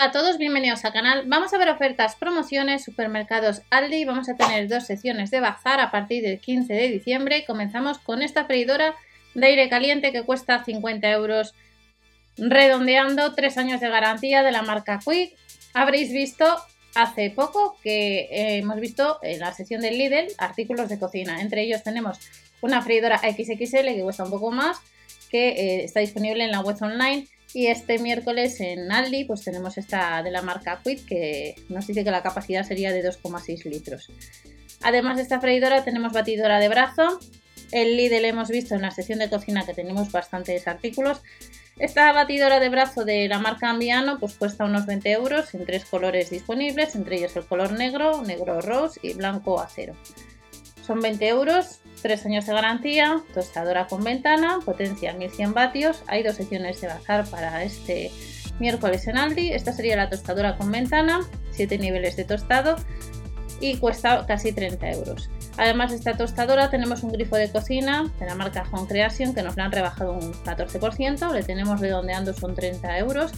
A todos, bienvenidos al canal. Vamos a ver ofertas, promociones, supermercados Aldi. Vamos a tener dos secciones de bazar a partir del 15 de diciembre. Comenzamos con esta freidora de aire caliente que cuesta 50 euros redondeando, 3 años de garantía de la marca Quick. Habréis visto hace poco que eh, hemos visto en la sección del Lidl artículos de cocina. Entre ellos tenemos una freidora XXL que cuesta un poco más, que eh, está disponible en la web online y este miércoles en Aldi pues tenemos esta de la marca Quid que nos dice que la capacidad sería de 2,6 litros. Además de esta freidora tenemos batidora de brazo. El Lidl hemos visto en la sección de cocina que tenemos bastantes artículos. Esta batidora de brazo de la marca Ambiano pues cuesta unos 20 euros en tres colores disponibles, entre ellos el color negro, negro rose y blanco acero. Son 20 euros 3 años de garantía, tostadora con ventana, potencia 1100 vatios. Hay dos secciones de bazar para este miércoles en Aldi. Esta sería la tostadora con ventana, 7 niveles de tostado y cuesta casi 30 euros. Además de esta tostadora tenemos un grifo de cocina de la marca Home Creation que nos lo han rebajado un 14%, le tenemos redondeando son 30 euros,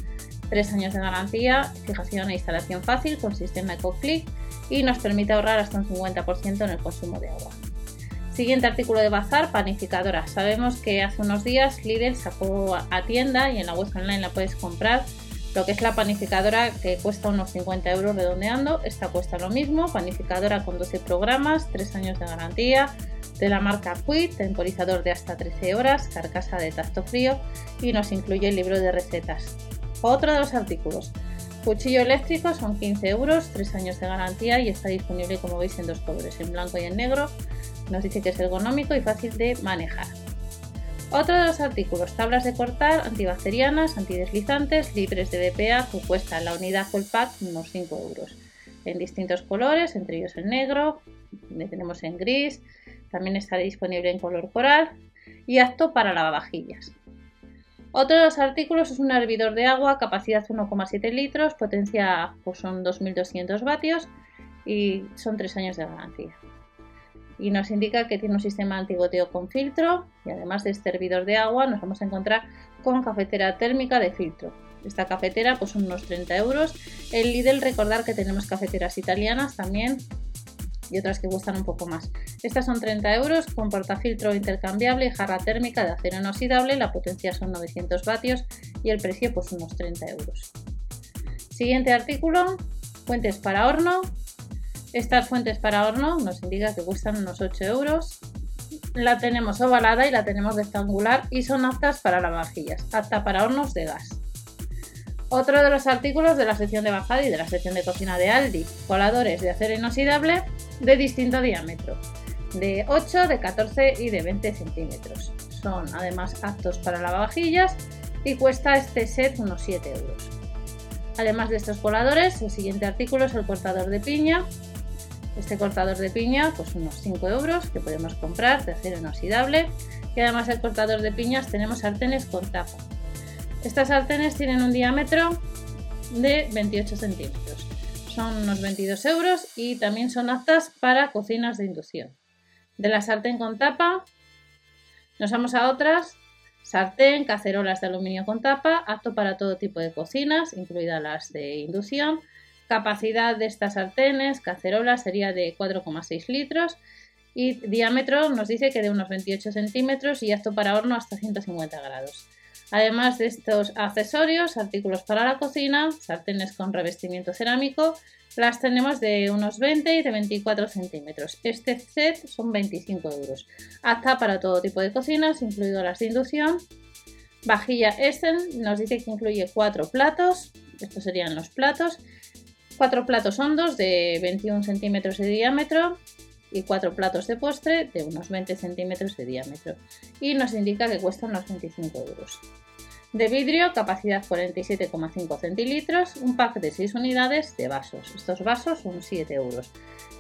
3 años de garantía, fijación e instalación fácil con sistema EcoClick y nos permite ahorrar hasta un 50% en el consumo de agua. Siguiente artículo de bazar, panificadora. Sabemos que hace unos días Lidl sacó a tienda y en la web online la puedes comprar lo que es la panificadora que cuesta unos 50 euros redondeando. Esta cuesta lo mismo, panificadora con 12 programas, 3 años de garantía, de la marca Quid, temporizador de hasta 13 horas, carcasa de tacto frío y nos incluye el libro de recetas. Otro de los artículos. Cuchillo eléctrico son 15 euros, 3 años de garantía y está disponible como veis en dos colores, en blanco y en negro. Nos dice que es ergonómico y fácil de manejar. Otro de los artículos, tablas de cortar antibacterianas, antideslizantes, libres de BPA, que cuesta la unidad full pack unos 5 euros. En distintos colores, entre ellos el negro, le tenemos en gris, también está disponible en color coral y apto para lavavajillas. Otro de los artículos es un hervidor de agua, capacidad 1,7 litros, potencia pues son 2200 vatios y son 3 años de garantía y nos indica que tiene un sistema antigoteo con filtro y además de este hervidor de agua nos vamos a encontrar con cafetera térmica de filtro. Esta cafetera pues son unos 30 euros. El Lidl recordar que tenemos cafeteras italianas también y otras que cuestan un poco más. Estas son 30 euros con portafiltro intercambiable y jarra térmica de acero inoxidable. La potencia son 900 vatios y el precio pues unos 30 euros. Siguiente artículo, fuentes para horno, estas fuentes para horno nos indica que cuestan unos 8 euros. La tenemos ovalada y la tenemos rectangular y son aptas para lavavajillas, apta para hornos de gas. Otro de los artículos de la sección de bajada y de la sección de cocina de Aldi, coladores de acero inoxidable de distinto diámetro, de 8, de 14 y de 20 centímetros. Son además aptos para lavavajillas y cuesta este set unos 7 euros. Además de estos coladores, el siguiente artículo es el cortador de piña, este cortador de piña, pues unos 5 euros que podemos comprar de acero inoxidable. Y además del cortador de piñas tenemos sartenes con tapa. Estas sartenes tienen un diámetro de 28 centímetros. Son unos 22 euros y también son aptas para cocinas de inducción. De la sartén con tapa nos vamos a otras. Sartén, cacerolas de aluminio con tapa, apto para todo tipo de cocinas, incluidas las de inducción Capacidad de estas sartenes, cacerolas, sería de 4,6 litros y diámetro nos dice que de unos 28 centímetros y apto para horno hasta 150 grados. Además de estos accesorios, artículos para la cocina, sartenes con revestimiento cerámico, las tenemos de unos 20 y de 24 centímetros. Este set son 25 euros. Apta para todo tipo de cocinas, incluido las de inducción. Vajilla Essen nos dice que incluye cuatro platos. Estos serían los platos cuatro platos hondos de 21 centímetros de diámetro y cuatro platos de postre de unos 20 centímetros de diámetro y nos indica que cuestan unos 25 euros. De vidrio, capacidad 47,5 centilitros, un pack de 6 unidades de vasos. Estos vasos son 7 euros.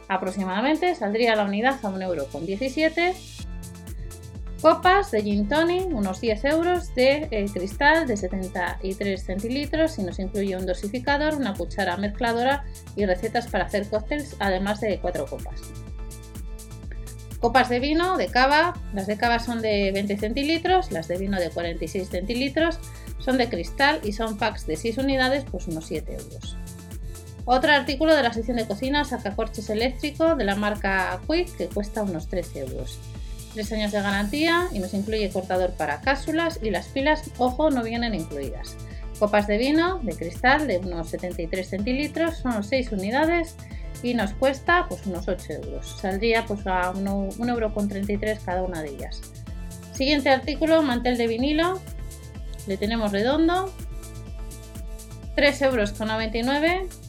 Aproximadamente saldría la unidad a 1,17 euro Copas de gin tonic, unos 10 euros, de eh, cristal de 73 centilitros y nos incluye un dosificador, una cuchara mezcladora y recetas para hacer cócteles, además de 4 copas. Copas de vino, de cava, las de cava son de 20 centilitros, las de vino de 46 centilitros, Son de cristal y son packs de 6 unidades, pues unos 7 euros. Otro artículo de la sección de cocina, sacacorches eléctrico de la marca Quick, que cuesta unos 13 euros. 3 años de garantía y nos incluye cortador para cápsulas y las pilas, ojo, no vienen incluidas. Copas de vino de cristal de unos 73 centilitros, son 6 unidades y nos cuesta pues unos 8 euros. Saldría pues a 1,33 euro cada una de ellas. Siguiente artículo, mantel de vinilo. Le tenemos redondo. 3,99 euros.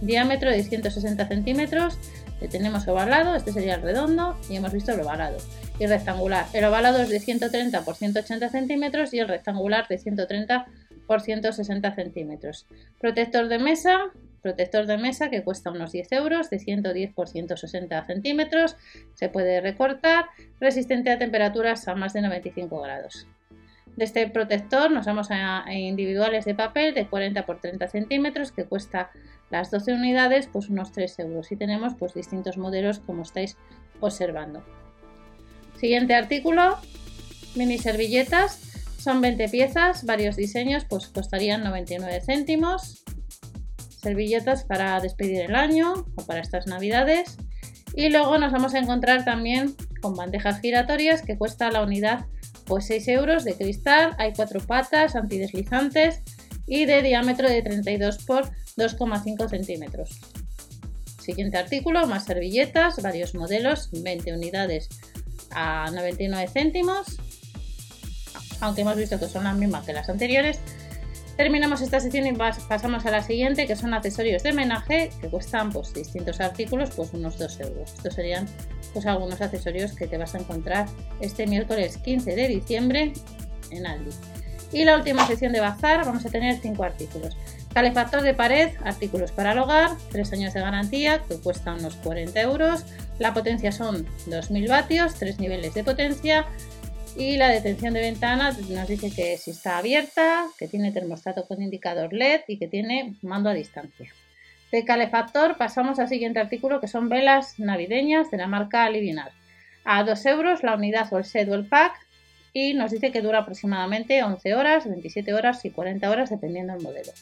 Diámetro de 160 centímetros. Le tenemos ovalado, este sería el redondo y hemos visto el ovalado. Y rectangular. El ovalado es de 130 por 180 centímetros y el rectangular de 130 por 160 centímetros. Protector de mesa, protector de mesa que cuesta unos 10 euros, de 110 por 160 centímetros, se puede recortar, resistente a temperaturas a más de 95 grados. De este protector nos vamos a individuales de papel de 40 por 30 centímetros que cuesta las 12 unidades pues unos 3 euros y tenemos pues distintos modelos como estáis observando. Siguiente artículo, mini servilletas, son 20 piezas, varios diseños, pues costarían 99 céntimos servilletas para despedir el año o para estas navidades. Y luego nos vamos a encontrar también con bandejas giratorias que cuesta la unidad pues 6 euros de cristal. Hay cuatro patas antideslizantes y de diámetro de 32 por 2,5 centímetros. Siguiente artículo, más servilletas, varios modelos, 20 unidades a 99 céntimos, aunque hemos visto que son las mismas que las anteriores, Terminamos esta sección y pasamos a la siguiente, que son accesorios de homenaje, que cuestan pues, distintos artículos, pues unos 2 euros. Estos serían pues, algunos accesorios que te vas a encontrar este miércoles 15 de diciembre en Aldi. Y la última sección de bazar, vamos a tener 5 artículos. Calefactor de pared, artículos para el hogar, 3 años de garantía, que cuesta unos 40 euros. La potencia son 2000 vatios, 3 niveles de potencia, y la detención de ventana nos dice que si está abierta, que tiene termostato con indicador LED y que tiene mando a distancia. De calefactor pasamos al siguiente artículo que son velas navideñas de la marca Livinar. A 2 euros la unidad o el set o el pack y nos dice que dura aproximadamente 11 horas, 27 horas y 40 horas dependiendo del modelo.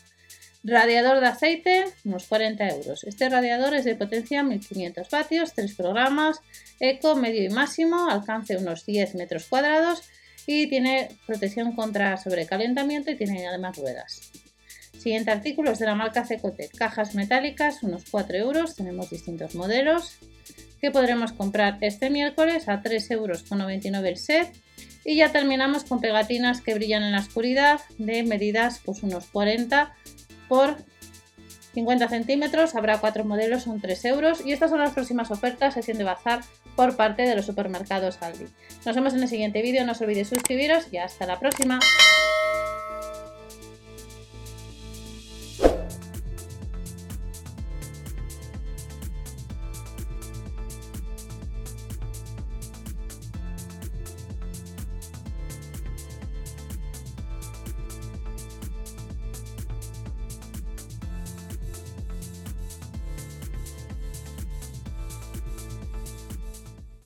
Radiador de aceite, unos 40 euros. Este radiador es de potencia 1500 vatios, 3 programas, eco, medio y máximo, alcance unos 10 metros cuadrados y tiene protección contra sobrecalentamiento y tiene además ruedas. Siguiente artículo es de la marca Cecote, cajas metálicas, unos 4 euros, tenemos distintos modelos que podremos comprar este miércoles a 3,99 euros el set y ya terminamos con pegatinas que brillan en la oscuridad de medidas pues unos 40 por 50 centímetros, habrá cuatro modelos, son 3 euros y estas son las próximas ofertas sesión de bazar por parte de los supermercados Aldi. Nos vemos en el siguiente vídeo, no os olvidéis suscribiros y hasta la próxima.